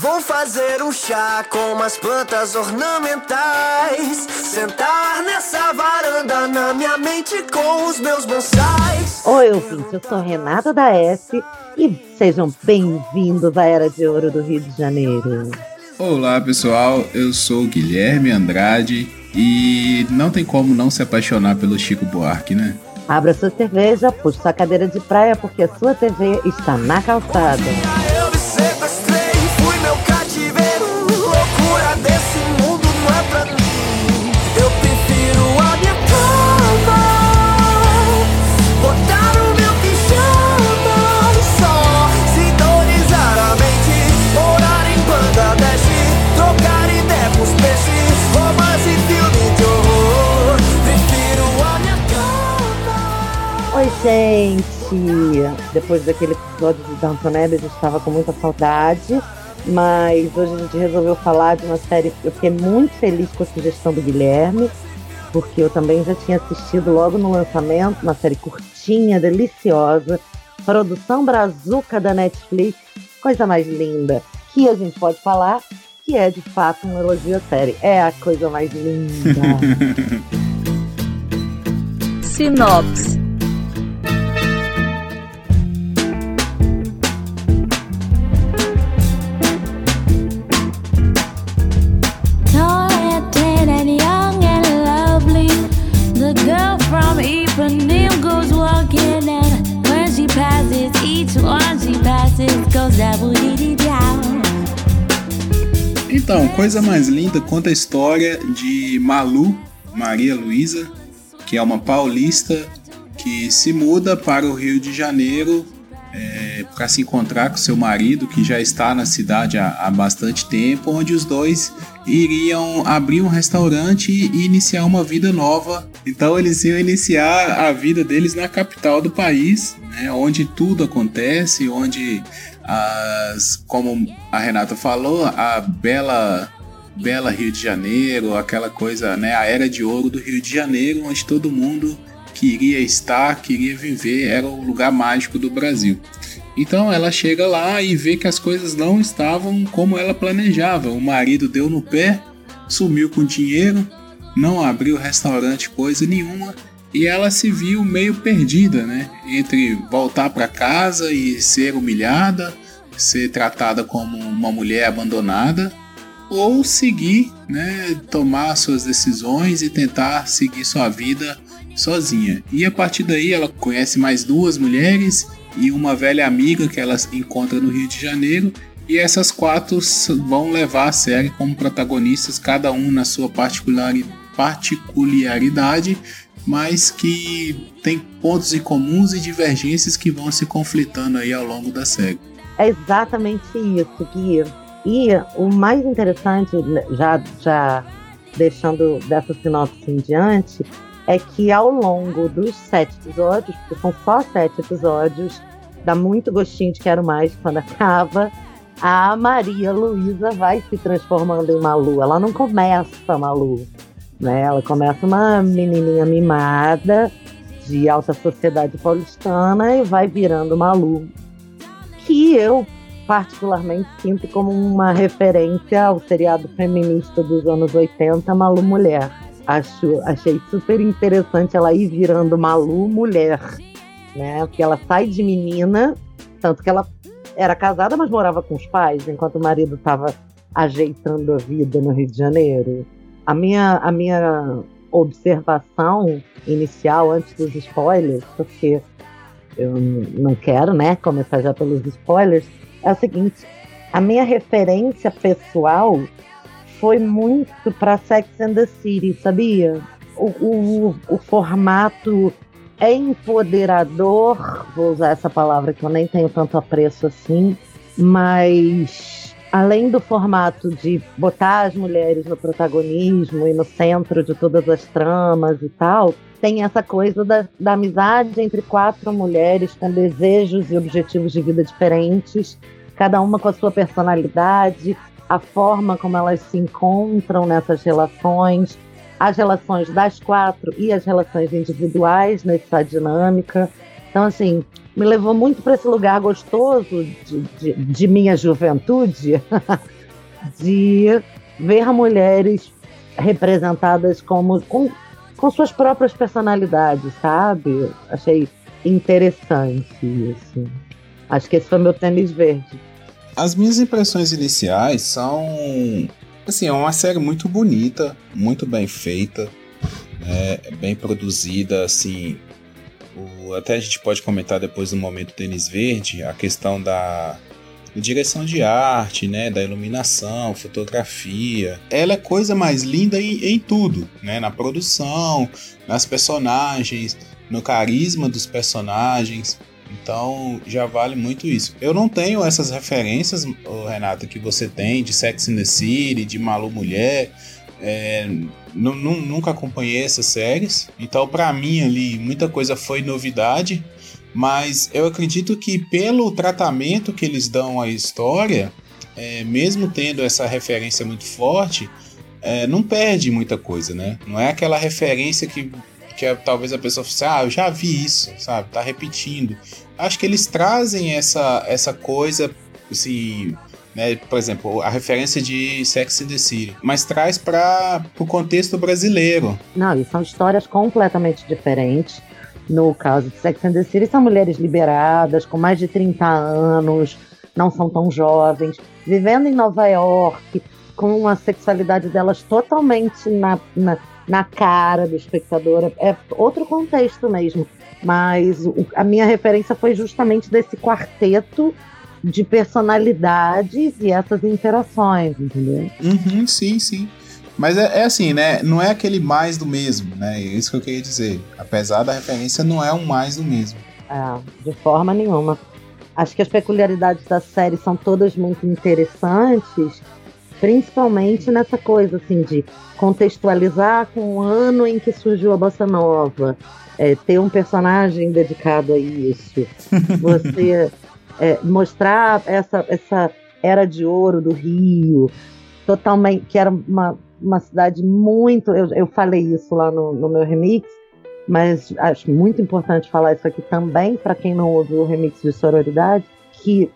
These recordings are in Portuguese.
Vou fazer um chá com umas plantas ornamentais. Sentar nessa varanda na minha mente com os meus bonsais. Oi, ouvintes, eu sou Renata da S e sejam bem-vindos à Era de Ouro do Rio de Janeiro. Olá pessoal, eu sou Guilherme Andrade e não tem como não se apaixonar pelo Chico Buarque, né? Abra sua cerveja, puxe sua cadeira de praia porque a sua TV está na calçada. Gente! Depois daquele episódio de Downton Abbey, a gente estava com muita saudade, mas hoje a gente resolveu falar de uma série eu fiquei muito feliz com a sugestão do Guilherme, porque eu também já tinha assistido logo no lançamento, uma série curtinha, deliciosa, produção brazuca da Netflix, coisa mais linda, que a gente pode falar que é de fato um elogio à série. É a coisa mais linda. Sinopse. Então, Coisa Mais Linda conta a história de Malu, Maria Luísa, que é uma paulista que se muda para o Rio de Janeiro para se encontrar com seu marido, que já está na cidade há, há bastante tempo, onde os dois iriam abrir um restaurante e iniciar uma vida nova. Então eles iam iniciar a vida deles na capital do país, né, onde tudo acontece, onde as, como a Renata falou, a bela bela Rio de Janeiro, aquela coisa, né, a era de ouro do Rio de Janeiro, onde todo mundo queria estar, queria viver, era o lugar mágico do Brasil. Então ela chega lá e vê que as coisas não estavam como ela planejava. O marido deu no pé, sumiu com dinheiro, não abriu restaurante coisa nenhuma e ela se viu meio perdida, né? Entre voltar para casa e ser humilhada, ser tratada como uma mulher abandonada ou seguir, né, tomar suas decisões e tentar seguir sua vida sozinha. E a partir daí ela conhece mais duas mulheres e uma velha amiga que ela encontra no Rio de Janeiro. E essas quatro vão levar a série como protagonistas, cada um na sua particulari particularidade, mas que tem pontos em comuns e divergências que vão se conflitando aí ao longo da série. É exatamente isso, Gui. E o mais interessante, já, já deixando dessa sinopse em diante, é que ao longo dos sete episódios, porque são só sete episódios, dá muito gostinho de quero mais quando acaba, a Maria Luísa vai se transformando em Malu. Ela não começa Malu, né? Ela começa uma menininha mimada de alta sociedade paulistana e vai virando Malu. Que eu particularmente sinto como uma referência ao seriado feminista dos anos 80, Malu Mulher. Acho, achei super interessante ela ir virando Malu mulher, né? Porque ela sai de menina, tanto que ela era casada, mas morava com os pais, enquanto o marido estava ajeitando a vida no Rio de Janeiro. A minha, a minha observação inicial, antes dos spoilers, porque eu não quero, né, começar já pelos spoilers, é o seguinte: a minha referência pessoal foi muito para Sex and the City, sabia? O, o, o formato é empoderador, vou usar essa palavra que eu nem tenho tanto apreço assim, mas além do formato de botar as mulheres no protagonismo e no centro de todas as tramas e tal, tem essa coisa da, da amizade entre quatro mulheres com desejos e objetivos de vida diferentes, cada uma com a sua personalidade, a forma como elas se encontram nessas relações, as relações das quatro e as relações individuais nessa dinâmica. Então, assim, me levou muito para esse lugar gostoso de, de, de minha juventude, de ver mulheres representadas como com, com suas próprias personalidades, sabe? Achei interessante isso. Acho que esse foi meu tênis verde. As minhas impressões iniciais são. Assim, é uma série muito bonita, muito bem feita, né, bem produzida, assim. Até a gente pode comentar depois do momento tênis verde a questão da direção de arte, né, da iluminação, fotografia. Ela é coisa mais linda em, em tudo, né, na produção, nas personagens, no carisma dos personagens. Então já vale muito isso. Eu não tenho essas referências, Renato, que você tem de Sex and the City, de Malu Mulher. É, nunca acompanhei essas séries, então para mim ali muita coisa foi novidade, mas eu acredito que pelo tratamento que eles dão à história, é, mesmo tendo essa referência muito forte, é, não perde muita coisa, né? Não é aquela referência que que talvez a pessoa fosse, ah, eu já vi isso, sabe? Tá repetindo. Acho que eles trazem essa, essa coisa, assim, né? Por exemplo, a referência de Sex and the City, mas traz para o contexto brasileiro. Não, e são histórias completamente diferentes. No caso de Sex and the City, são mulheres liberadas, com mais de 30 anos, não são tão jovens, vivendo em Nova York, com a sexualidade delas totalmente na, na na cara do espectador. É outro contexto mesmo. Mas o, a minha referência foi justamente desse quarteto de personalidades e essas interações, entendeu? Uhum, sim, sim. Mas é, é, assim, né? Não é aquele mais do mesmo, né? É isso que eu queria dizer. Apesar da referência, não é um mais do mesmo. É, de forma nenhuma. Acho que as peculiaridades da série são todas muito interessantes principalmente nessa coisa assim de contextualizar com o ano em que surgiu a bossa nova, é, ter um personagem dedicado a isso, você é, mostrar essa essa era de ouro do Rio, totalmente que era uma, uma cidade muito, eu, eu falei isso lá no, no meu remix, mas acho muito importante falar isso aqui também para quem não ouviu o remix de sororidade, que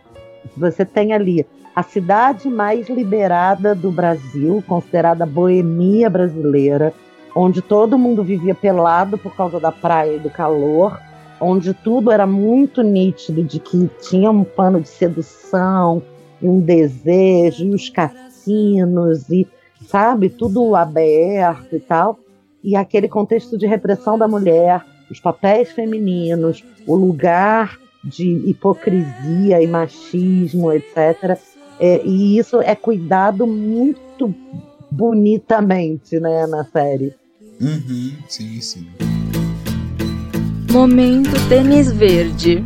você tem ali a cidade mais liberada do Brasil, considerada boemia brasileira, onde todo mundo vivia pelado por causa da praia e do calor, onde tudo era muito nítido de que tinha um pano de sedução e um desejo, e os cassinos, e sabe, tudo aberto e tal. E aquele contexto de repressão da mulher, os papéis femininos, o lugar de hipocrisia e machismo, etc. É, e isso é cuidado muito bonitamente, né, na série. Uhum, sim, sim. Momento tênis verde.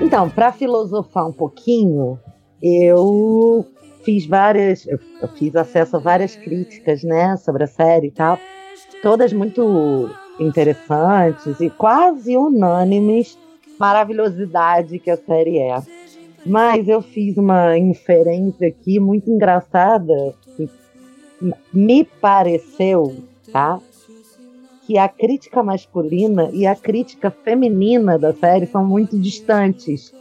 Então, para filosofar um pouquinho, eu fiz várias, eu fiz acesso a várias críticas, né, sobre a série e tal, todas muito interessantes e quase unânimes, maravilhosidade que a série é. Mas eu fiz uma inferência aqui muito engraçada. Me pareceu, tá? Que a crítica masculina e a crítica feminina da série são muito distantes.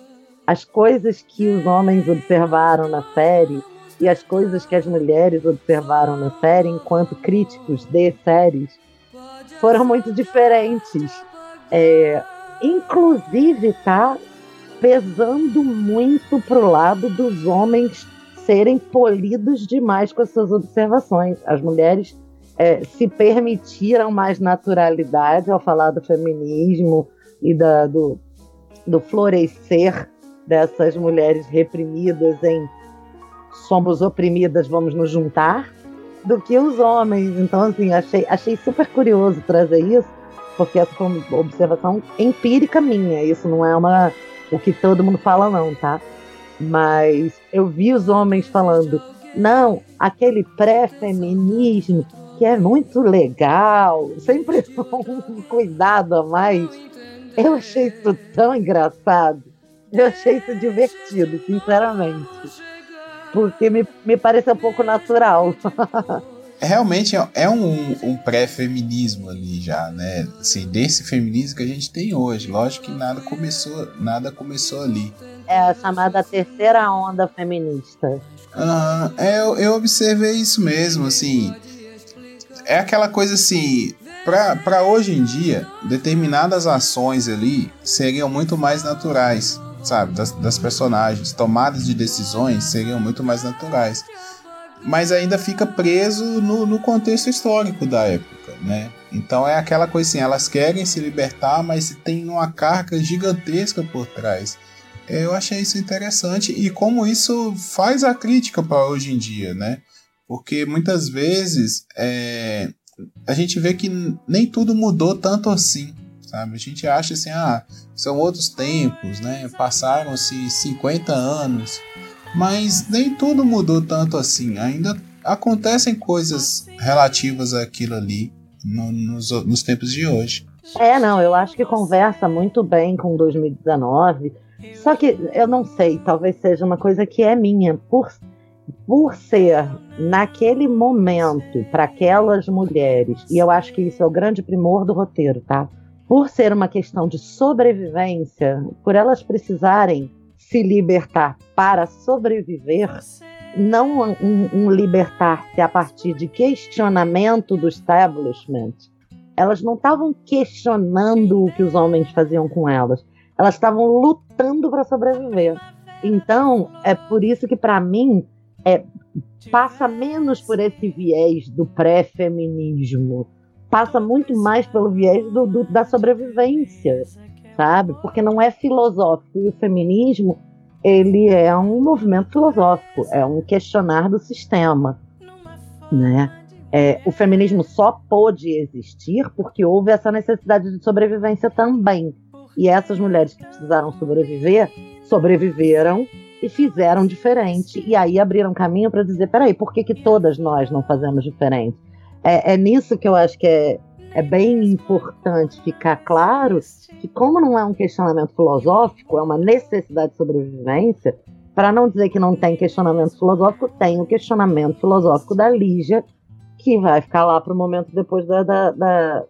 As coisas que os homens observaram na série e as coisas que as mulheres observaram na série enquanto críticos de séries foram muito diferentes. É, inclusive, tá? pesando muito pro lado dos homens serem polidos demais com as suas observações. As mulheres é, se permitiram mais naturalidade ao falar do feminismo e da, do, do florescer dessas mulheres reprimidas em somos oprimidas, vamos nos juntar, do que os homens. Então, assim, achei, achei super curioso trazer isso, porque essa foi uma observação empírica minha. Isso não é uma o que todo mundo fala não, tá? Mas eu vi os homens falando, não, aquele pré-feminismo que é muito legal, sempre um cuidado a mais. Eu achei isso tão engraçado. Eu achei isso divertido, sinceramente. Porque me, me parece um pouco natural. realmente é, é um, um pré-feminismo ali já, né? Assim, desse feminismo que a gente tem hoje. Lógico que nada começou, nada começou ali. É a chamada terceira onda feminista. Uhum, é, eu, eu observei isso mesmo, assim. É aquela coisa assim, para hoje em dia, determinadas ações ali seriam muito mais naturais, sabe? Das, das personagens, tomadas de decisões seriam muito mais naturais. Mas ainda fica preso no, no contexto histórico da época, né? Então é aquela coisa assim, elas querem se libertar, mas tem uma carga gigantesca por trás. Eu achei isso interessante e como isso faz a crítica para hoje em dia, né? Porque muitas vezes é, a gente vê que nem tudo mudou tanto assim, sabe? A gente acha assim, ah, são outros tempos, né? Passaram-se 50 anos, mas nem tudo mudou tanto assim. Ainda acontecem coisas relativas àquilo ali no, nos, nos tempos de hoje. É, não, eu acho que conversa muito bem com 2019. Só que eu não sei, talvez seja uma coisa que é minha. Por por ser naquele momento para aquelas mulheres, e eu acho que isso é o grande primor do roteiro, tá? Por ser uma questão de sobrevivência, por elas precisarem se libertar para sobreviver, não um, um libertar-se a partir de questionamento do establishment. Elas não estavam questionando o que os homens faziam com elas, elas estavam lutando para sobreviver. Então, é por isso que, para mim, é, passa menos por esse viés do pré-feminismo, passa muito mais pelo viés do, do, da sobrevivência, sabe? Porque não é filosófico e o feminismo ele é um movimento filosófico, é um questionar do sistema, né? É, o feminismo só pôde existir porque houve essa necessidade de sobrevivência também. E essas mulheres que precisaram sobreviver, sobreviveram e fizeram diferente. E aí abriram caminho para dizer: peraí, por que, que todas nós não fazemos diferente? É, é nisso que eu acho que é, é bem importante ficar claro que, como não é um questionamento filosófico, é uma necessidade de sobrevivência, para não dizer que não tem questionamento filosófico, tem o questionamento filosófico da Lígia, que vai ficar lá para o momento depois da, da, da,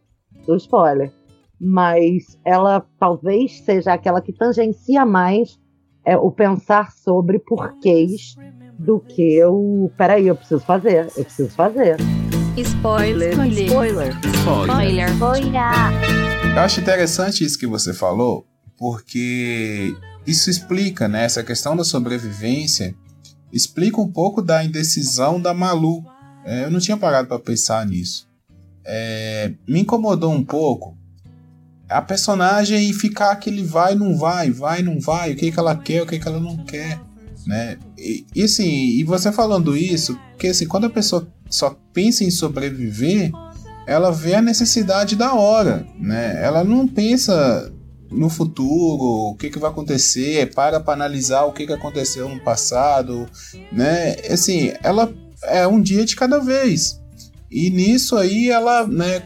do spoiler. Mas ela talvez seja aquela que tangencia mais é o pensar sobre porquês do que o. Peraí, eu preciso fazer, eu preciso fazer. Spoiler. Spoiler. Spoiler. Spoiler. Eu acho interessante isso que você falou, porque isso explica, né? Essa questão da sobrevivência explica um pouco da indecisão da Malu. É, eu não tinha parado para pensar nisso. É, me incomodou um pouco a personagem ficar aquele vai, não vai, vai, não vai, o que, que ela quer, o que, que ela não quer, né? E, e assim, e você falando isso, porque assim, quando a pessoa só pensa em sobreviver, ela vê a necessidade da hora, né? Ela não pensa no futuro, o que, que vai acontecer, para para analisar o que, que aconteceu no passado, né? Assim, ela é um dia de cada vez. E nisso aí ela, né,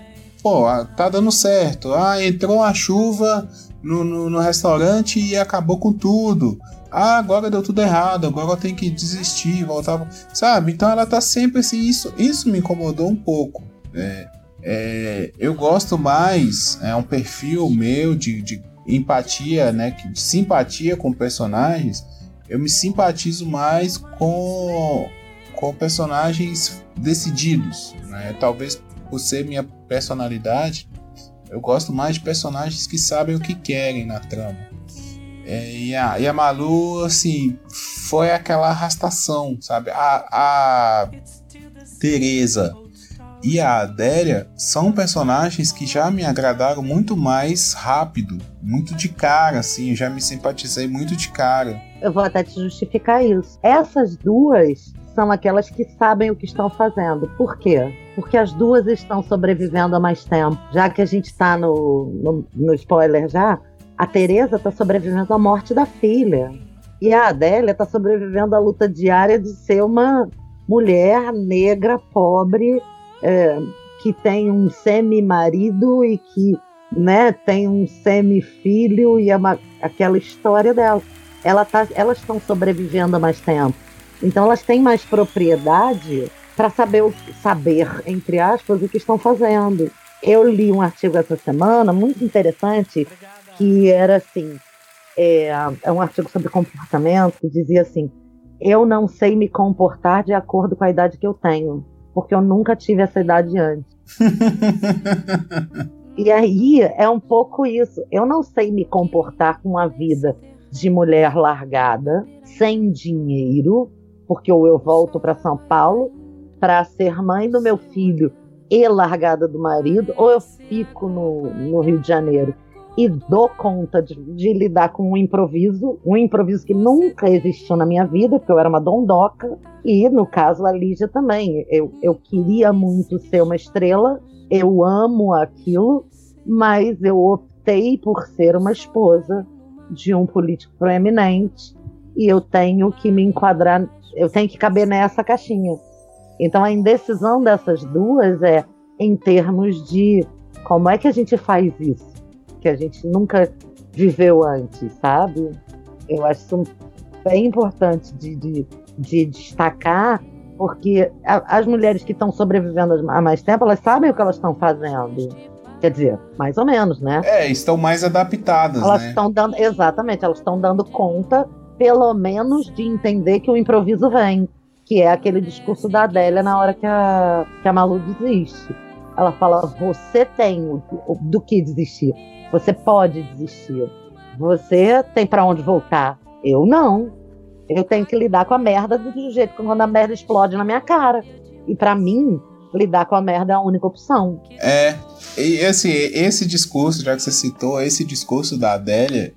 pô, ah, tá dando certo. Ah, entrou a chuva no, no, no, restaurante e acabou com tudo. Ah, agora deu tudo errado, agora eu tenho que desistir, voltar. Sabe? Então ela tá sempre assim. Isso, isso me incomodou um pouco. É, é, eu gosto mais, é um perfil meu de, de empatia, né? De simpatia com personagens. Eu me simpatizo mais com, com personagens decididos. Né? Talvez por ser minha personalidade, eu gosto mais de personagens que sabem o que querem na trama. É, e, a, e a Malu, assim, foi aquela arrastação, sabe? A, a Teresa e a Adélia são personagens que já me agradaram muito mais rápido, muito de cara, assim, eu já me simpatizei muito de cara. Eu vou até te justificar isso. Essas duas são aquelas que sabem o que estão fazendo. Por quê? Porque as duas estão sobrevivendo há mais tempo. Já que a gente está no, no, no, spoiler já, a Teresa está sobrevivendo à morte da filha. E a Adélia está sobrevivendo à luta diária de ser uma mulher negra, pobre, é, que tem um semi-marido e que né, tem um semi-filho e é uma, aquela história dela. Ela tá, elas estão sobrevivendo há mais tempo. Então elas têm mais propriedade para saber, o, saber, entre aspas, o que estão fazendo. Eu li um artigo essa semana muito interessante que era assim, é, é um artigo sobre comportamento que dizia assim, eu não sei me comportar de acordo com a idade que eu tenho, porque eu nunca tive essa idade antes. e aí é um pouco isso. Eu não sei me comportar com a vida de mulher largada, sem dinheiro, porque ou eu volto para São Paulo para ser mãe do meu filho e largada do marido, ou eu fico no, no Rio de Janeiro e dou conta de, de, lidar com um improviso, um improviso que nunca existiu na minha vida, porque eu era uma dondoca, e no caso a Lígia também. Eu, eu queria muito ser uma estrela, eu amo aquilo, mas eu optei por ser uma esposa de um político proeminente e eu tenho que me enquadrar, eu tenho que caber nessa caixinha. Então a indecisão dessas duas é em termos de como é que a gente faz isso que a gente nunca viveu antes, sabe? Eu acho isso bem importante de, de, de destacar, porque a, as mulheres que estão sobrevivendo há mais tempo, elas sabem o que elas estão fazendo. Quer dizer, mais ou menos, né? É, estão mais adaptadas, elas né? Estão dando, exatamente, elas estão dando conta, pelo menos, de entender que o improviso vem. Que é aquele discurso da Adélia na hora que a, que a Malu desiste. Ela fala: você tem do que desistir. Você pode desistir. Você tem para onde voltar. Eu não. Eu tenho que lidar com a merda do jeito que quando a merda explode na minha cara. E para mim, lidar com a merda é a única opção. É. E assim, esse discurso, já que você citou, esse discurso da Adélia,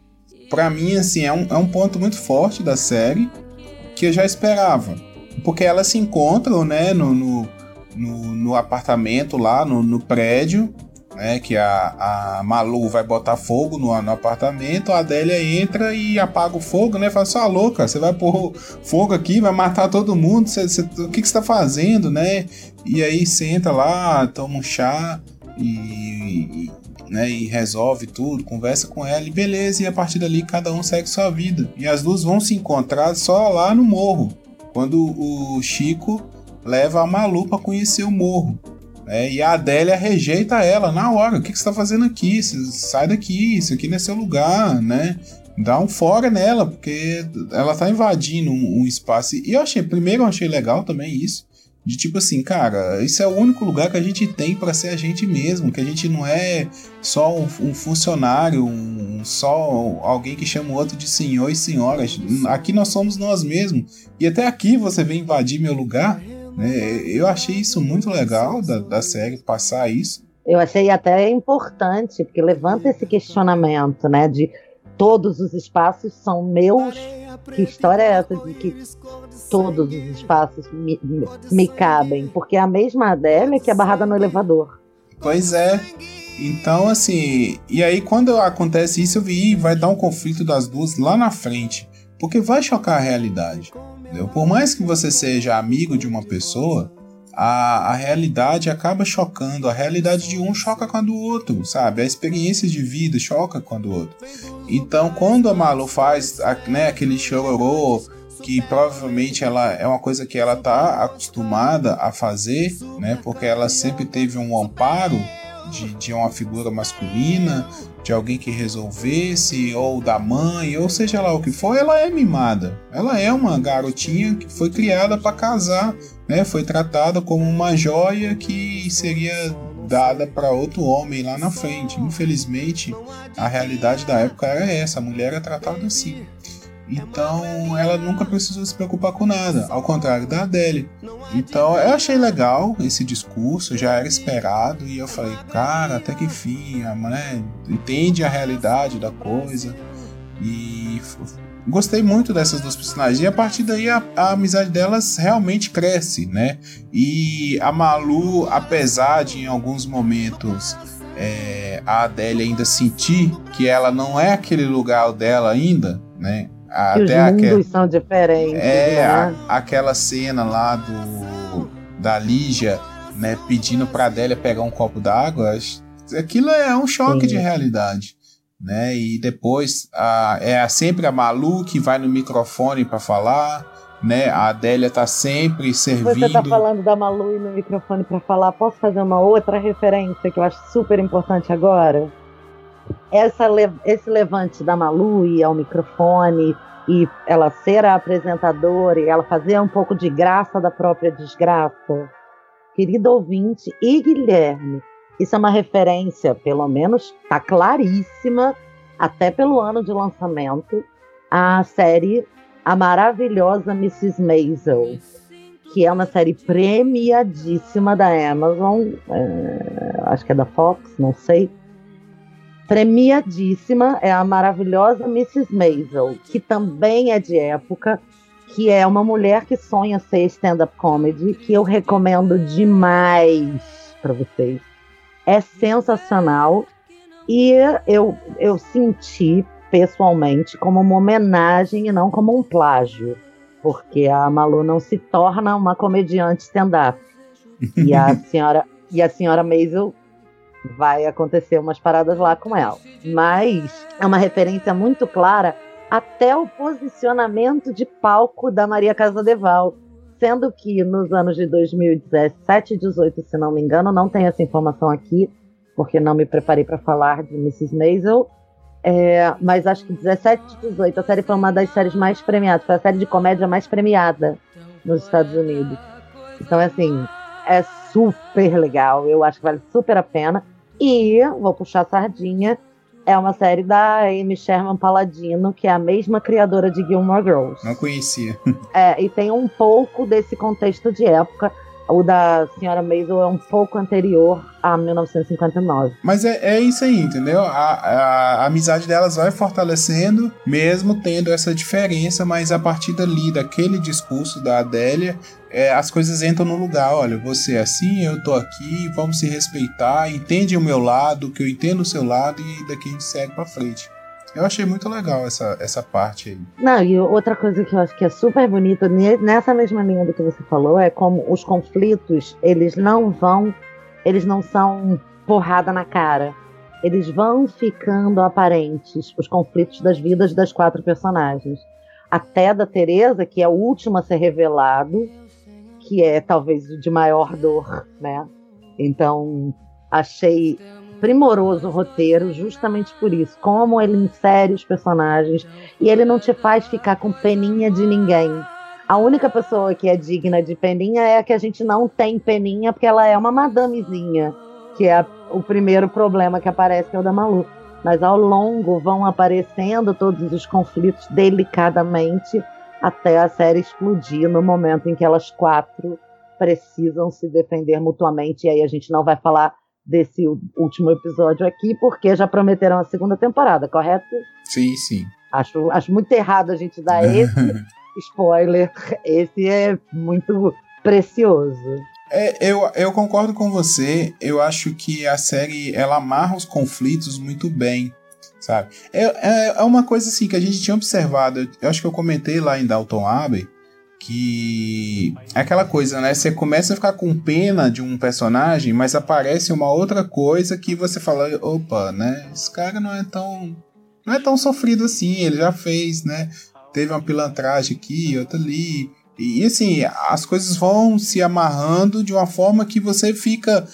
para mim, assim, é um, é um ponto muito forte da série que eu já esperava. Porque elas se encontram, né, no, no, no, no apartamento lá, no, no prédio, né? Que a, a Malu vai botar fogo no, no apartamento, a Adélia entra e apaga o fogo, né? Fala, sua louca, você vai pôr fogo aqui, vai matar todo mundo, cê, cê, o que, que você tá fazendo, né? E aí senta lá, toma um chá e, né, e resolve tudo, conversa com ela e beleza, e a partir dali cada um segue sua vida. E as duas vão se encontrar só lá no morro, quando o Chico leva a Malu para conhecer o morro. É, e a Adélia rejeita ela na hora. O que, que você está fazendo aqui? sai daqui, isso aqui não é seu lugar, né? Dá um fora nela, porque ela tá invadindo um, um espaço. E eu achei, primeiro eu achei legal também isso. De tipo assim, cara, isso é o único lugar que a gente tem para ser a gente mesmo, que a gente não é só um, um funcionário, um, só alguém que chama o outro de senhor e senhora. Aqui nós somos nós mesmos. E até aqui você vem invadir meu lugar. Né? Eu achei isso muito legal da, da série passar isso. Eu achei até importante, porque levanta esse questionamento, né? De todos os espaços são meus. Que história é essa de que todos os espaços me, me, me cabem? Porque é a mesma Adélia que é barrada no elevador. Pois é. Então, assim, e aí quando acontece isso, eu vi, vai dar um conflito das duas lá na frente. Porque vai chocar a realidade. Entendeu? Por mais que você seja amigo de uma pessoa, a, a realidade acaba chocando. A realidade de um choca com a do outro, sabe? A experiência de vida choca com a do outro. Então, quando a Malu faz né, aquele chororô, que provavelmente ela é uma coisa que ela tá acostumada a fazer, né? Porque ela sempre teve um amparo de, de uma figura masculina, de alguém que resolvesse, ou da mãe, ou seja lá o que for, ela é mimada. Ela é uma garotinha que foi criada para casar, né? Foi tratada como uma joia que seria dada para outro homem lá na frente. Infelizmente, a realidade da época era essa, a mulher era tratada assim. Então ela nunca precisou se preocupar com nada, ao contrário da Adele. Então eu achei legal esse discurso, já era esperado, e eu falei, cara, até que enfim, a mulher entende a realidade da coisa. E gostei muito dessas duas personagens. E a partir daí a, a, amizade delas realmente cresce, né? E a Malu, apesar de em alguns momentos é, a Adélia ainda sentir que ela não é aquele lugar dela ainda, né? Até os aquel... são diferentes. É, né? a, aquela cena lá do da Lígia, né, pedindo pra Adélia pegar um copo d'água, aquilo é um choque Sim. de realidade. Né? E depois a, é sempre a Malu que vai no microfone para falar, né? A Adélia tá sempre servindo. Você tá falando da Malu e no microfone para falar. Posso fazer uma outra referência que eu acho super importante agora? Essa, esse levante da Malu e ao microfone e ela ser a apresentadora e ela fazer um pouco de graça da própria desgraça. Querido ouvinte e Guilherme, isso é uma referência, pelo menos tá claríssima, até pelo ano de lançamento, à série A Maravilhosa Mrs. Maisel, que é uma série premiadíssima da Amazon, é, acho que é da Fox, não sei premiadíssima é a maravilhosa Mrs. Maisel, que também é de época, que é uma mulher que sonha ser stand-up comedy, que eu recomendo demais para vocês. É sensacional e eu, eu senti pessoalmente como uma homenagem e não como um plágio, porque a Malu não se torna uma comediante stand-up. E a senhora e a senhora Maisel vai acontecer umas paradas lá com ela. Mas é uma referência muito clara até o posicionamento de palco da Maria Casadeval. Sendo que nos anos de 2017 e 18, se não me engano, não tem essa informação aqui, porque não me preparei para falar de Mrs. Maisel. É, mas acho que 17 e 18, a série foi uma das séries mais premiadas, foi a série de comédia mais premiada nos Estados Unidos. Então, assim, é super legal, eu acho que vale super a pena. E, vou puxar a sardinha, é uma série da Amy Sherman Paladino, que é a mesma criadora de Gilmore Girls. Não conhecia. É, e tem um pouco desse contexto de época. O da Senhora Maisel é um pouco anterior a 1959. Mas é, é isso aí, entendeu? A, a, a, amizade delas vai fortalecendo, mesmo tendo essa diferença, mas a partir dali, daquele discurso da Adélia, é, as coisas entram no lugar. Olha, você é assim, eu tô aqui, vamos se respeitar, entende o meu lado, que eu entendo o seu lado, e daqui a gente segue pra frente. Eu achei muito legal essa, essa parte aí. Não, e outra coisa que eu acho que é super bonita, nessa mesma linha do que você falou, é como os conflitos, eles não vão, eles não são porrada na cara. Eles vão ficando aparentes, os conflitos das vidas das quatro personagens. Até da Teresa, que é o último a ser revelado, que é talvez o de maior dor, né? Então, achei primoroso o roteiro, justamente por isso. Como ele insere os personagens e ele não te faz ficar com peninha de ninguém. A única pessoa que é digna de peninha é a que a gente não tem peninha, porque ela é uma madamezinha, que é o primeiro problema que aparece, que é o da Malu. Mas ao longo vão aparecendo todos os conflitos delicadamente até a série explodir no momento em que elas quatro precisam se defender mutuamente. E aí a gente não vai falar desse último episódio aqui, porque já prometeram a segunda temporada, correto? Sim, sim. Acho, acho muito errado a gente dar esse spoiler. Esse é muito precioso. É, eu, eu concordo com você. Eu acho que a série ela amarra os conflitos muito bem, sabe? É, é, é uma coisa assim que a gente tinha observado. Eu acho que eu comentei lá em Dalton Abbey que é aquela coisa, né? Você começa a ficar com pena de um personagem, mas aparece uma outra coisa que você fala, opa, né? Esse cara não é tão não é tão sofrido assim, ele já fez, né? Teve uma pilantragem aqui, outra ali. E assim, as coisas vão se amarrando de uma forma que você fica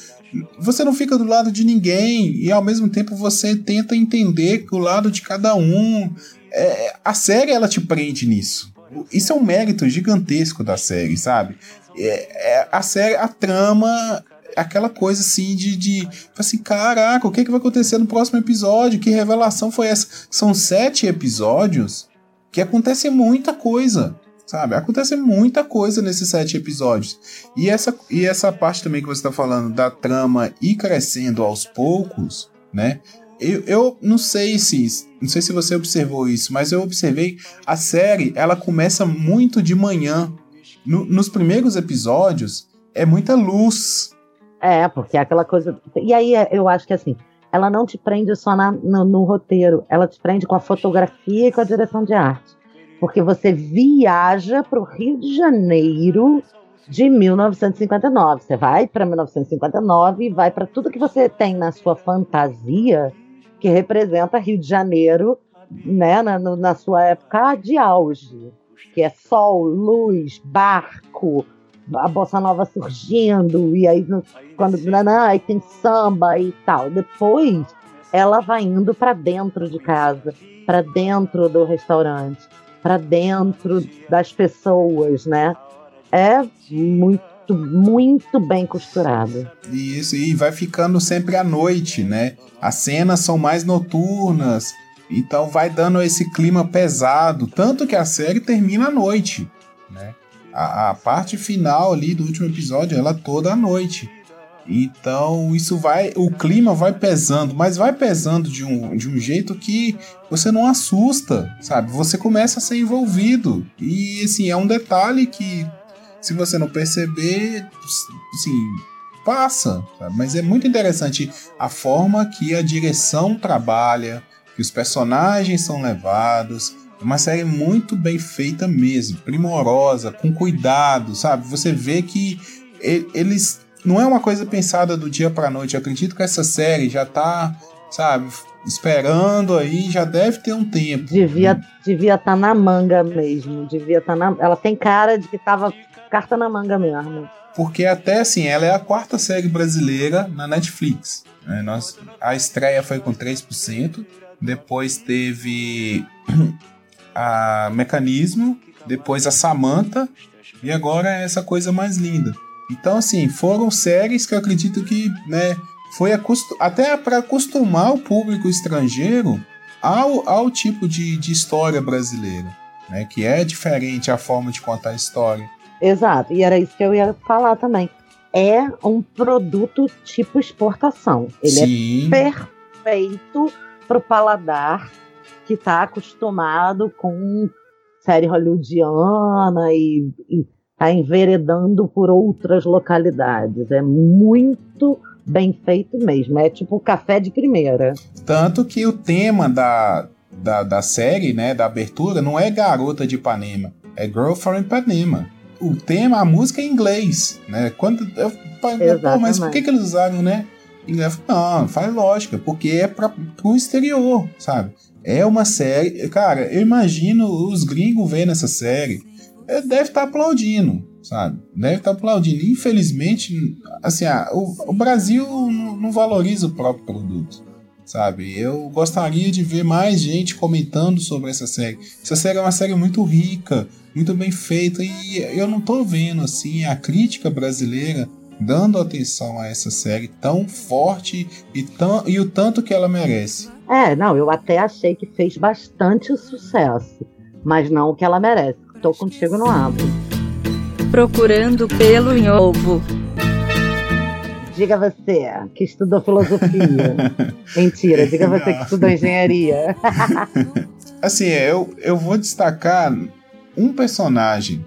você não fica do lado de ninguém e ao mesmo tempo você tenta entender o lado de cada um. É, a série ela te prende nisso isso é um mérito gigantesco da série, sabe? É, é, a série, a trama, aquela coisa assim de, de assim, caraca, o que, é que vai acontecer no próximo episódio? Que revelação foi essa? São sete episódios que acontece muita coisa, sabe? Acontece muita coisa nesses sete episódios. E essa, e essa parte também que você está falando da trama ir crescendo aos poucos, né? Eu, eu não sei se não sei se você observou isso, mas eu observei a série ela começa muito de manhã. No, nos primeiros episódios é muita luz. É, porque é aquela coisa. E aí é, eu acho que assim, ela não te prende só na, no, no roteiro, ela te prende com a fotografia e com a direção de arte. Porque você viaja para o Rio de Janeiro de 1959. Você vai para 1959 e vai para tudo que você tem na sua fantasia que representa Rio de Janeiro, né, na, na sua época de auge. que é sol, luz, barco, a bossa nova surgindo, e aí quando não, aí tem samba e tal. Depois ela vai indo para dentro de casa, para dentro do restaurante, para dentro das pessoas, né? É muito muito bem costurado. Isso, e vai ficando sempre à noite, né? As cenas são mais noturnas, então vai dando esse clima pesado, tanto que a série termina à noite, né? A, a parte final ali do último episódio, ela toda à noite. Então isso vai, o clima vai pesando, mas vai pesando de um, de um jeito que você não assusta, sabe? Você começa a ser envolvido. E assim, é um detalhe que se você não perceber, assim, passa. Sabe? Mas é muito interessante a forma que a direção trabalha, que os personagens são levados. É uma série muito bem feita mesmo, primorosa, com cuidado, sabe? Você vê que eles não é uma coisa pensada do dia para noite. Eu acredito que essa série já tá, sabe, esperando aí, já deve ter um tempo. Devia devia estar tá na manga mesmo, devia estar tá na ela tem cara de que tava carta na manga mesmo. Porque até assim, ela é a quarta série brasileira na Netflix. Né? Nós, a estreia foi com 3%, depois teve a Mecanismo, depois a Samantha, e agora é essa coisa mais linda. Então, assim, foram séries que eu acredito que, né, foi até para acostumar o público estrangeiro ao, ao tipo de, de história brasileira, né, que é diferente a forma de contar a história. Exato, e era isso que eu ia falar também. É um produto tipo exportação. Ele é Sim. é perfeito para o paladar que está acostumado com série hollywoodiana e, e tá enveredando por outras localidades. É muito bem feito mesmo. É tipo café de primeira. Tanto que o tema da, da, da série, né, da abertura, não é Garota de Ipanema, é Girl from Ipanema. O tema, a música é em inglês, né? Quando eu, pô, mas por que, que eles usaram, né? Inglês? Não, faz lógica, porque é para pro exterior, sabe? É uma série. Cara, eu imagino os gringos vendo essa série deve estar tá aplaudindo, sabe? Deve estar tá aplaudindo. Infelizmente, assim, ah, o, o, Brasil não, não, valoriza o próprio produto, sabe? Eu gostaria de ver mais gente comentando sobre essa série. Essa série é uma série muito rica, muito bem feita e eu não tô vendo assim a crítica brasileira dando atenção a essa série tão forte e, tão, e o tanto que ela merece. É, não, eu até achei que fez bastante sucesso, mas não o que ela merece tô contigo no abo. Procurando pelo em ovo. Diga você, que estudou filosofia. Mentira, diga você que estudou engenharia. assim, eu, eu vou destacar um personagem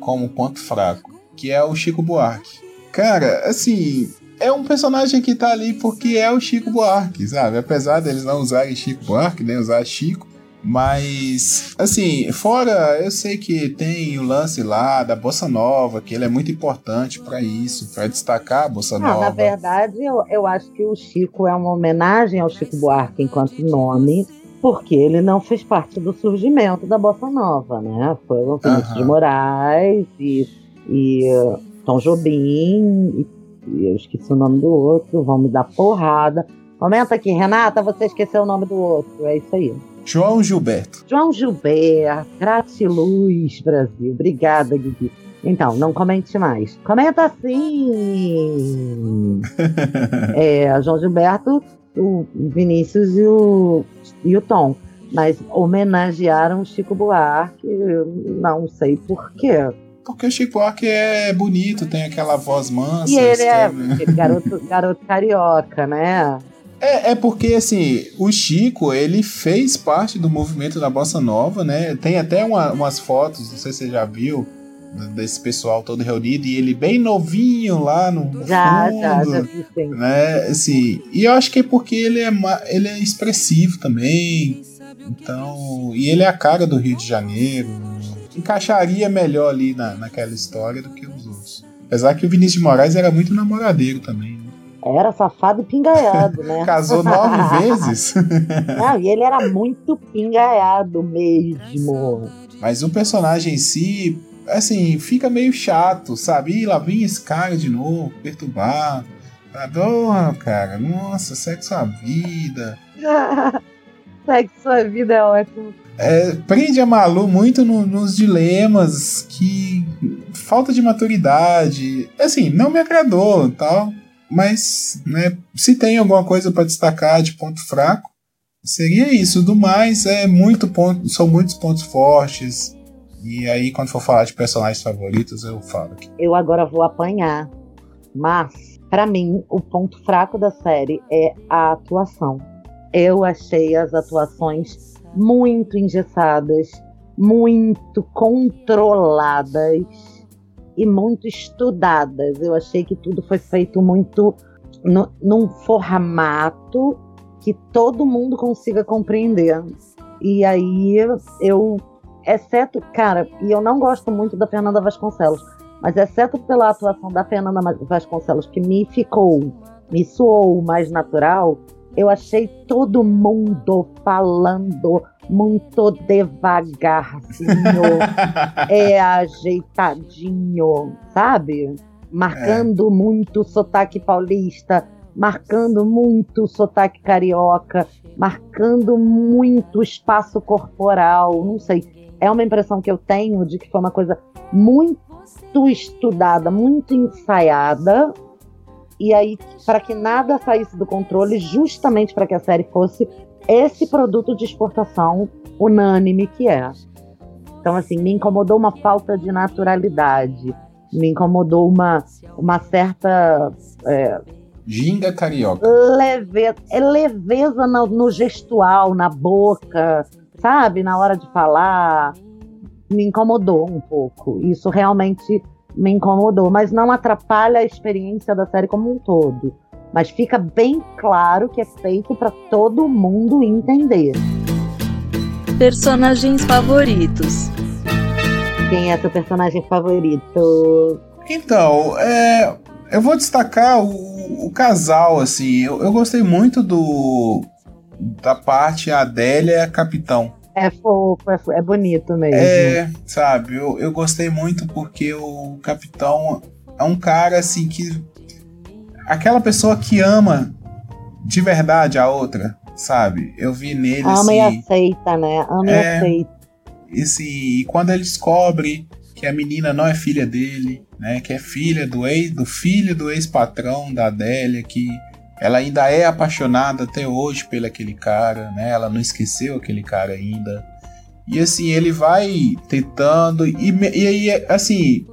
como ponto fraco, que é o Chico Buarque. Cara, assim, é um personagem que tá ali porque é o Chico Buarque, sabe? Apesar deles não usarem Chico Buarque, nem usar Chico, mas, assim, fora, eu sei que tem o lance lá da Bossa Nova, que ele é muito importante para isso, para destacar a Bossa Não, Nova. Na verdade, eu, eu acho que o Chico é uma homenagem ao Chico Buarque enquanto nome, porque ele não fez parte do surgimento da Bossa Nova, né? Foi o Vinícius de Moraes e, e uh, Tom Jobim, e, e eu esqueci o nome do outro, vão me dar porrada. Comenta aqui, Renata, você esqueceu o nome do outro, é isso aí. João Gilberto. João Gilberto, gratiluz, Brasil. Obrigada, Guigui. Então, não comente mais. Comenta sim! é, João Gilberto, o Vinícius e o, e o Tom. Mas homenagearam Chico Buarque, não sei por quê. Porque o Chico Buarque é bonito, tem aquela voz mansa. E ele é garoto, garoto carioca, né? É, é porque, assim, o Chico, ele fez parte do movimento da Bossa Nova, né? Tem até uma, umas fotos, não sei se você já viu, desse pessoal todo reunido, e ele bem novinho lá no já, fundo, já, já vi sim. né? Assim, e eu acho que é porque ele é, ele é expressivo também, então... E ele é a cara do Rio de Janeiro, encaixaria melhor ali na, naquela história do que os outros. Apesar que o Vinícius de Moraes era muito namoradeiro também, né? Era safado e pingaiado, né? Casou nove vezes? Não, e ele era muito pingaiado mesmo. Mas o personagem em si, assim, fica meio chato, sabe? Ih, lá vem esse cara de novo, perturbar. Adoro, cara. Nossa, sexo à vida. Segue sua vida é ótimo. É, prende a Malu muito no- nos dilemas que falta de maturidade. Assim, não me agradou tal. Mas, né, se tem alguma coisa pra destacar de ponto fraco, seria isso. Do mais, é muito ponto, são muitos pontos fortes. E aí, quando for falar de personagens favoritos, eu falo aqui. Eu agora vou apanhar. Mas, pra mim, o ponto fraco da série é a atuação. Eu achei as atuações muito engessadas, muito controladas e muito estudadas. Eu achei que tudo foi feito muito no, num formato que todo mundo consiga compreender. E aí eu, exceto, cara, e eu não gosto muito da Fernanda Vasconcelos, mas exceto pela atuação da Fernanda Vasconcelos, que me ficou, me soou mais natural, eu achei todo mundo falando muito devagarzinho, é ajeitadinho, sabe? Marcando muito o sotaque paulista, marcando muito o sotaque carioca, marcando muito o espaço corporal, não sei. É uma impressão que eu tenho de que foi uma coisa muito estudada, muito ensaiada, e aí para que nada saísse do controle, justamente para que a série fosse esse produto de exportação unânime que é. Então assim, me incomodou uma falta de naturalidade, me incomodou uma, uma certa é, Ginga carioca. leveza, é leveza no, no gestual, na boca, sabe? Na hora de falar. Me incomodou um pouco. Isso realmente me incomodou, mas não atrapalha a experiência da série como um todo. Mas fica bem claro que é feito para todo mundo entender. Personagens favoritos. Quem é seu personagem favorito? Então, é, eu vou destacar o, o casal, assim. Eu, eu gostei muito do da parte Adélia Capitão. É fofo, é, fo- é bonito mesmo. É, sabe, eu, eu gostei muito porque o Capitão é um cara assim que. Aquela pessoa que ama de verdade a outra, sabe? Eu vi nele Ama e assim. aceita, né? Ama É. e aceita. esse, e quando ele descobre que a menina não é filha dele, né, que é filha do ex, do filho do ex-patrão da Adélia, que ela ainda é apaixonada até hoje pelo aquele cara, né? Ela não esqueceu aquele cara ainda. E assim, ele vai tentando e, e aí assim,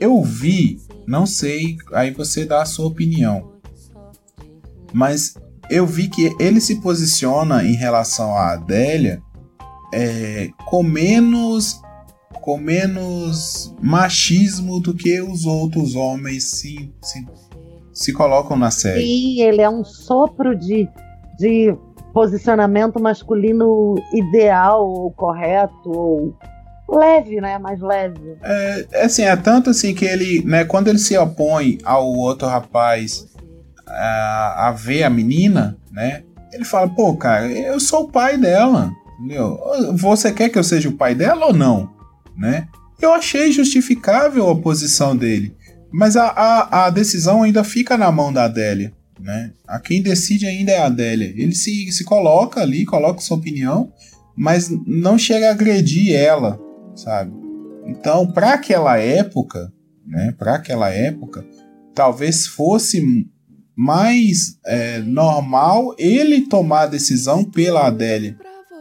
eu vi, não sei, aí você dá a sua opinião. Mas eu vi que ele se posiciona em relação à Adélia é, com menos com menos machismo do que os outros homens se, se, se colocam na série. Sim, ele é um sopro de, de posicionamento masculino ideal ou correto ou leve, né? Mais leve. É assim, é tanto assim que ele, né, quando ele se opõe ao outro rapaz a, a ver a menina, né, ele fala, pô, cara, eu sou o pai dela, entendeu? Você quer que eu seja o pai dela ou não, né? Eu achei justificável a posição dele, mas a, a, a decisão ainda fica na mão da Adélia, né? A quem decide ainda é a Adélia. Ele se, se coloca ali, coloca sua opinião, mas não chega a agredir ela, sabe? Então, para aquela época, né, para aquela época, talvez fosse mais é, normal ele tomar a decisão pela Adélia.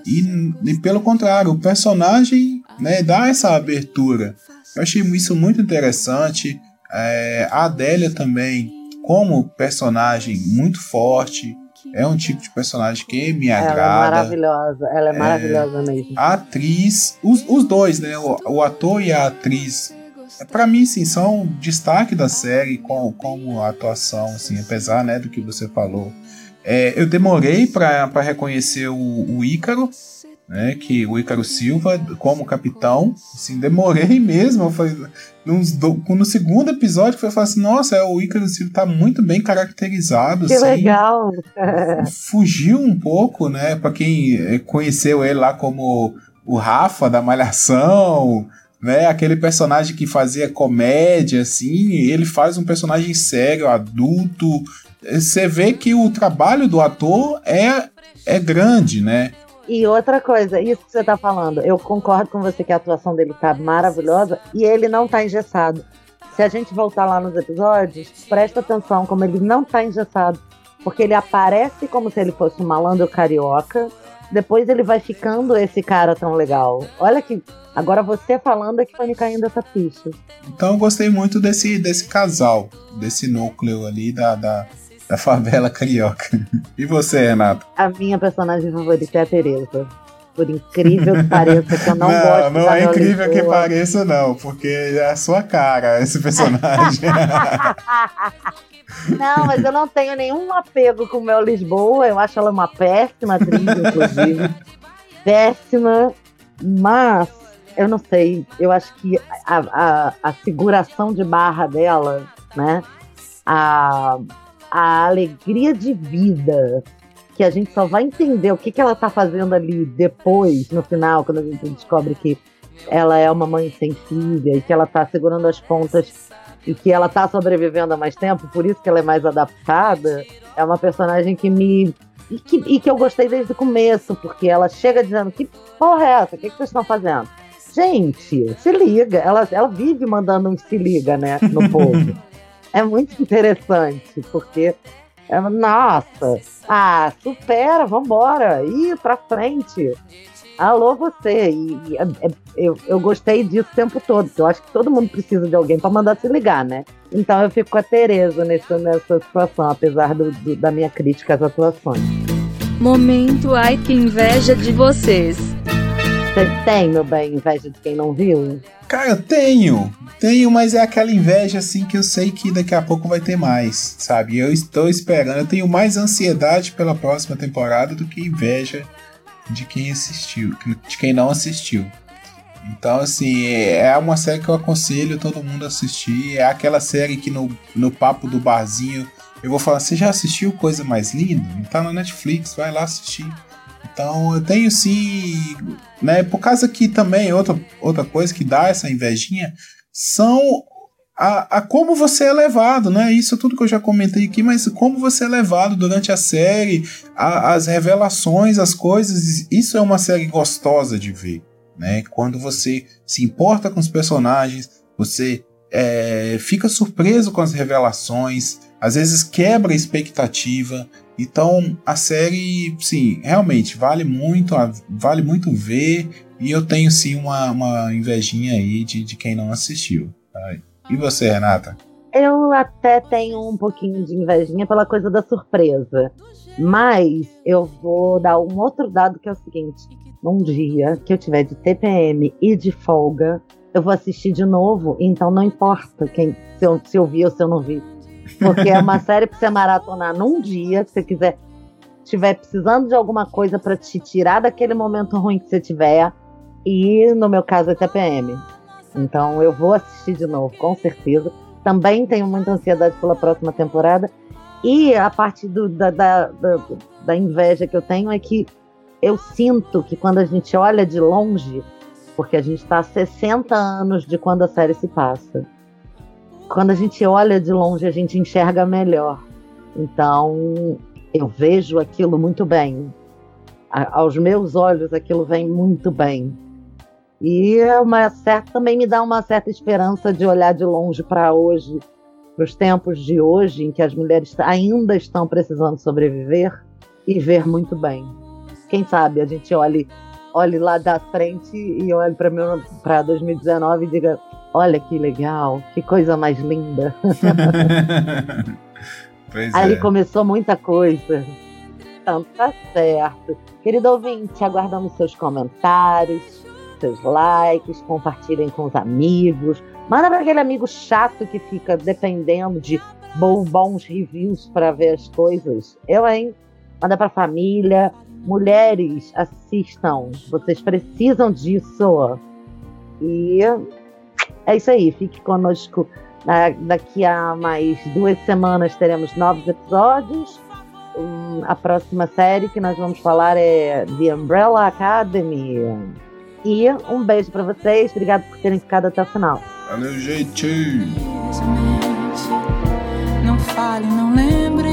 E, e pelo contrário, o personagem né, dá essa abertura. Eu achei isso muito interessante. É, a Adélia também, como personagem muito forte, é um tipo de personagem que me Ela é agrada. maravilhosa. Ela é, maravilhosa mesmo. A atriz, os, os dois, né? O, o ator e a atriz, pra mim, sim, são destaque da série com, como atuação, assim, apesar, né, do que você falou. É, eu demorei pra pra reconhecer o, o Ícaro, né, que o Ícaro Silva como capitão, assim, demorei mesmo, foi do- no segundo episódio eu falei assim, nossa, é, o Ícaro Silva tá muito bem caracterizado, Que assim legal. fugiu um pouco, né? Pra quem eh, conheceu ele lá como o Rafa da Malhação, né? Aquele personagem que fazia comédia, assim, ele faz um personagem sério, adulto. Você vê que o trabalho do ator é, é grande, né? E outra coisa, isso que você tá falando, eu concordo com você que a atuação dele tá maravilhosa e ele não tá engessado. Se a gente voltar lá nos episódios, presta atenção como ele não tá engessado. Porque ele aparece como se ele fosse um malandro carioca, depois ele vai ficando esse cara tão legal. Olha que. Agora você falando é que foi me caindo essa ficha. Então eu gostei muito desse, desse casal, desse núcleo ali da, da, da favela carioca. E você, Renato? A minha personagem favorita é a Tereza. Por incrível que pareça, que eu não, não gosto Não da é incrível que pareça, não, porque é a sua cara esse personagem. Não, mas eu não tenho nenhum apego com o meu Lisboa. Eu acho ela uma péssima atriz, inclusive. péssima. Mas, eu não sei. Eu acho que a, a, a seguração de barra dela, né? A, a alegria de vida. Que a gente só vai entender o que, que ela tá fazendo ali depois, no final, quando a gente descobre que ela é uma mãe sem filha e que ela tá segurando as pontas e que ela tá sobrevivendo há mais tempo, por isso que ela é mais adaptada, é uma personagem que me. E que, e que eu gostei desde o começo, porque ela chega dizendo: que porra é essa? O que, que vocês estão fazendo? Gente, se liga. Ela, ela vive mandando um se liga, né, no povo. é muito interessante, porque. É, nossa, ah, supera, vambora, ir pra frente. Alô, você. E, e, é- é- eu, eu gostei disso o tempo todo, porque eu acho que todo mundo precisa de alguém para mandar se ligar, né? Então eu fico com a Tereza nessa, nessa situação, apesar do- do- da minha crítica às atuações. Momento ai que inveja de vocês. Você tem, meu bem, inveja de quem não viu? Cara, eu tenho. Tenho, mas é aquela inveja assim que eu sei que daqui a pouco vai ter mais, sabe? Eu estou esperando. Eu tenho mais ansiedade pela próxima temporada do que inveja de quem assistiu, de quem não assistiu. Então, assim, é uma série que eu aconselho todo mundo a assistir. É aquela série que no, no papo do barzinho eu vou falar: você já assistiu Coisa Mais Linda? Tá na Netflix, vai lá assistir. Então eu tenho sim, né? Por causa que também outra, outra coisa que dá essa invejinha são a, a como você é levado, né? Isso é tudo que eu já comentei aqui, mas como você é levado durante a série, a- as revelações, as coisas, isso é uma série gostosa de ver, né? Quando você se importa com os personagens, você é, fica surpreso com as revelações, às vezes quebra a expectativa. Então a série, sim, realmente vale muito, vale muito ver. E eu tenho sim uma, uma invejinha aí de, de quem não assistiu. tá? E você, Renata? Eu até tenho um pouquinho de invejinha pela coisa da surpresa. Mas eu vou dar um outro dado que é o seguinte: num dia que eu tiver de TPM e de folga, eu vou assistir de novo, então não importa quem, se, eu, se eu vi ou se eu não vi. Porque é uma série pra você maratonar num dia, se você quiser, estiver precisando de alguma coisa pra te tirar daquele momento ruim que você tiver. E no meu caso é TPM. Então eu vou assistir de novo, com certeza. Também tenho muita ansiedade pela próxima temporada. E a parte do- da, da, da, da inveja que eu tenho é que eu sinto que quando a gente olha de longe, porque a gente está a 60 anos de quando a série se passa, quando a gente olha de longe, a gente enxerga melhor. Então eu vejo aquilo muito bem. A- aos meus olhos, aquilo vem muito bem. E é uma certa, também me dá uma certa esperança de olhar de longe para hoje, para os tempos de hoje, em que as mulheres ainda estão precisando sobreviver e ver muito bem. Quem sabe a gente olhe, olhe lá da frente e olhe para 2019 e diga: olha que legal, que coisa mais linda. pois Ali é. começou muita coisa. Então tá certo. Querido ouvinte, aguardamos seus comentários, seus likes, compartilhem com os amigos. Manda para aquele amigo chato que fica dependendo de bo- bons reviews para ver as coisas. Eu, hein? Manda para família. Mulheres, assistam. Vocês precisam disso. E é isso aí. Fique conosco. Da- Daqui a mais duas semanas teremos novos episódios. Hum, a próxima série que nós vamos falar é The Umbrella Academy. E um beijo pra vocês. Obrigado por terem ficado até o final. Valeu, gente! Não fale, não lembre.